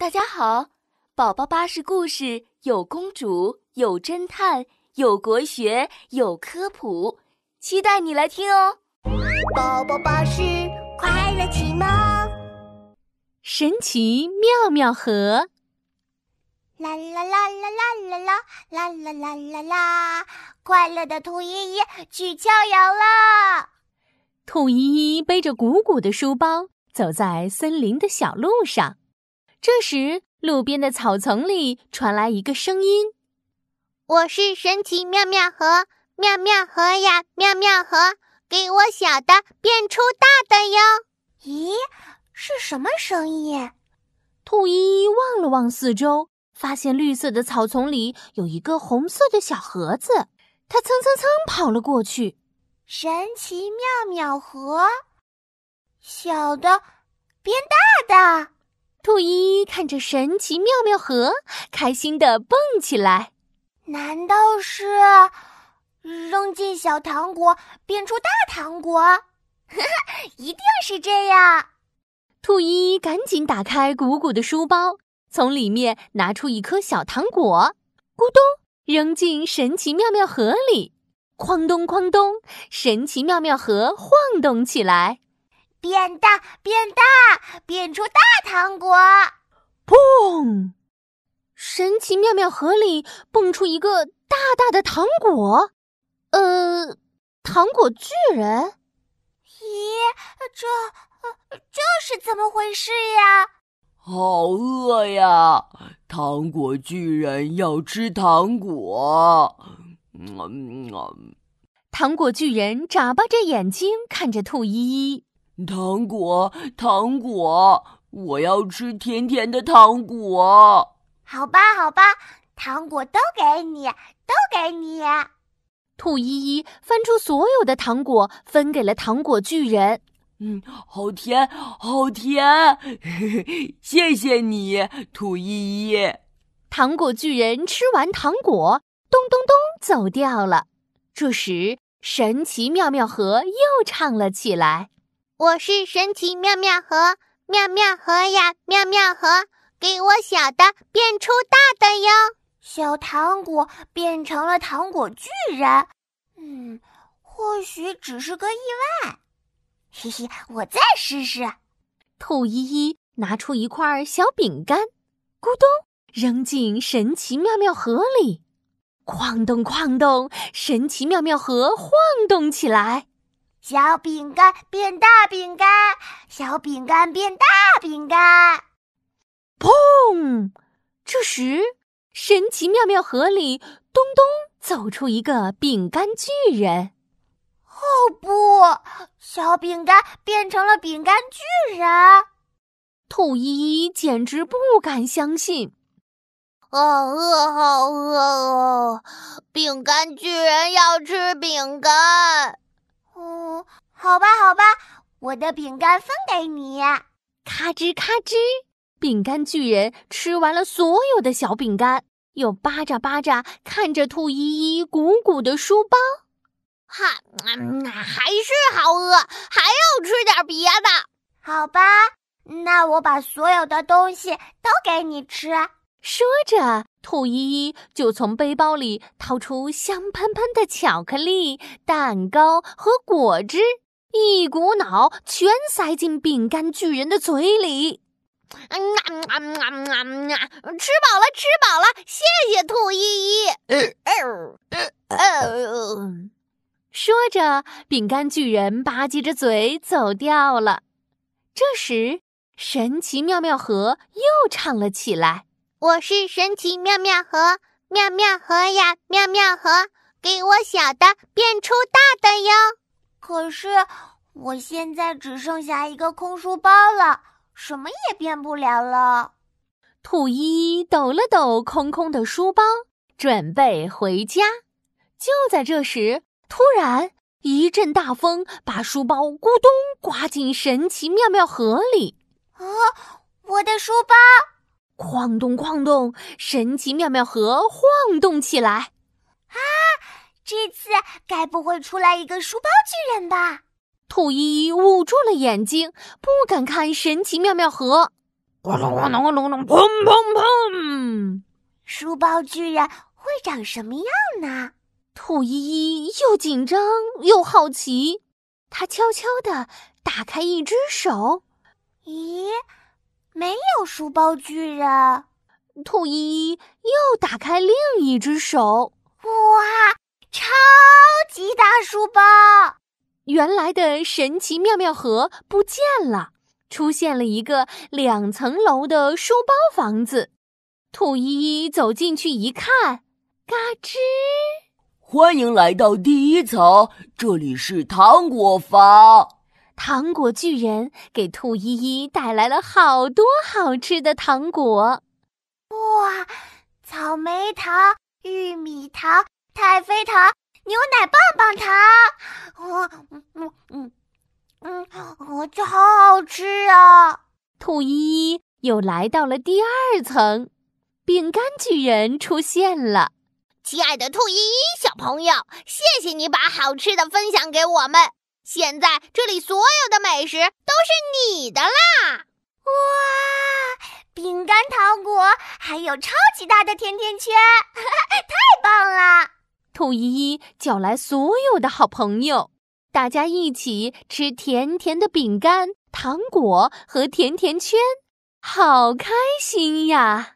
大家好，宝宝巴士故事有公主，有侦探，有国学，有科普，期待你来听哦！宝宝巴士快乐启蒙，神奇妙妙盒，啦啦啦啦啦啦啦啦啦啦啦啦！快乐的兔依依去郊游了。兔依依背着鼓鼓的书包，走在森林的小路上。这时，路边的草丛里传来一个声音：“我是神奇妙妙盒，妙妙盒呀，妙妙盒，给我小的变出大的哟。”咦，是什么声音？兔依依望了望四周，发现绿色的草丛里有一个红色的小盒子，它蹭蹭蹭跑了过去。神奇妙妙盒，小的变大的。兔依依看着神奇妙妙盒，开心的蹦起来。难道是扔进小糖果变出大糖果？一定是这样！兔依依赶紧打开鼓鼓的书包，从里面拿出一颗小糖果，咕咚扔进神奇妙妙盒里，哐咚哐咚，神奇妙妙盒晃动起来。变大，变大，变出大糖果！砰！神奇妙妙盒里蹦出一个大大的糖果，呃，糖果巨人。咦，这这是怎么回事呀？好饿呀！糖果巨人要吃糖果。嗯嗯。糖果巨人眨巴着眼睛看着兔依依。糖果，糖果，我要吃甜甜的糖果。好吧，好吧，糖果都给你，都给你。兔依依翻出所有的糖果，分给了糖果巨人。嗯，好甜，好甜，谢谢你，兔依依。糖果巨人吃完糖果，咚咚咚走掉了。这时，神奇妙妙盒又唱了起来。我是神奇妙妙盒，妙妙盒呀，妙妙盒，给我小的变出大的哟。小糖果变成了糖果巨人，嗯，或许只是个意外。嘿嘿，我再试试。兔依依拿出一块小饼干，咕咚扔进神奇妙妙盒里，哐咚哐咚，神奇妙妙盒晃动起来。小饼干变大饼干，小饼干变大饼干，砰！这时，神奇妙妙盒里咚咚走出一个饼干巨人。哦不！小饼干变成了饼干巨人。兔依依简直不敢相信，好饿，好饿哦！饼干巨人要吃饼干。哦，好吧，好吧，我的饼干分给你。咔吱咔吱，饼干巨人吃完了所有的小饼干，又巴扎巴扎看着兔依依鼓鼓的书包。哈，还是好饿，还要吃点别的。好吧，那我把所有的东西都给你吃。说着，兔依依就从背包里掏出香喷喷的巧克力、蛋糕和果汁，一股脑全塞进饼干巨人的嘴里。嗯啊啊啊啊！吃饱了，吃饱了，谢谢兔依依。说着，饼干巨人吧唧着嘴走掉了。这时，神奇妙妙盒又唱了起来。我是神奇妙妙盒，妙妙盒呀，妙妙盒，给我小的变出大的哟。可是我现在只剩下一个空书包了，什么也变不了了。兔依依抖了抖空空的书包，准备回家。就在这时，突然一阵大风把书包咕咚刮进神奇妙妙盒里。啊，我的书包！哐咚哐咚，神奇妙妙盒晃动起来。啊，这次该不会出来一个书包巨人吧？兔依依捂住了眼睛，不敢看神奇妙妙盒。咣隆咣隆咣隆隆，砰砰砰！书包巨人会长什么样呢？兔依依又紧张又好奇，他悄悄地打开一只手，咦，没有书包巨人。兔依依又打开另一只手，哇，超级大书包！原来的神奇妙妙盒不见了，出现了一个两层楼的书包房子。兔依依走进去一看，嘎吱！欢迎来到第一层，这里是糖果房。糖果巨人给兔依依带来了好多好吃的糖果。哇，草莓糖、玉米糖、太妃糖、牛奶棒棒糖，嗯嗯嗯嗯嗯，这好好吃啊！兔依依又来到了第二层，饼干巨人出现了。亲爱的兔依依小朋友，谢谢你把好吃的分享给我们。现在这里所有的美食都是你的啦！哇，饼干、糖果，还有超级大的甜甜圈，太棒了！兔依依叫来所有的好朋友，大家一起吃甜甜的饼干、糖果和甜甜圈，好开心呀！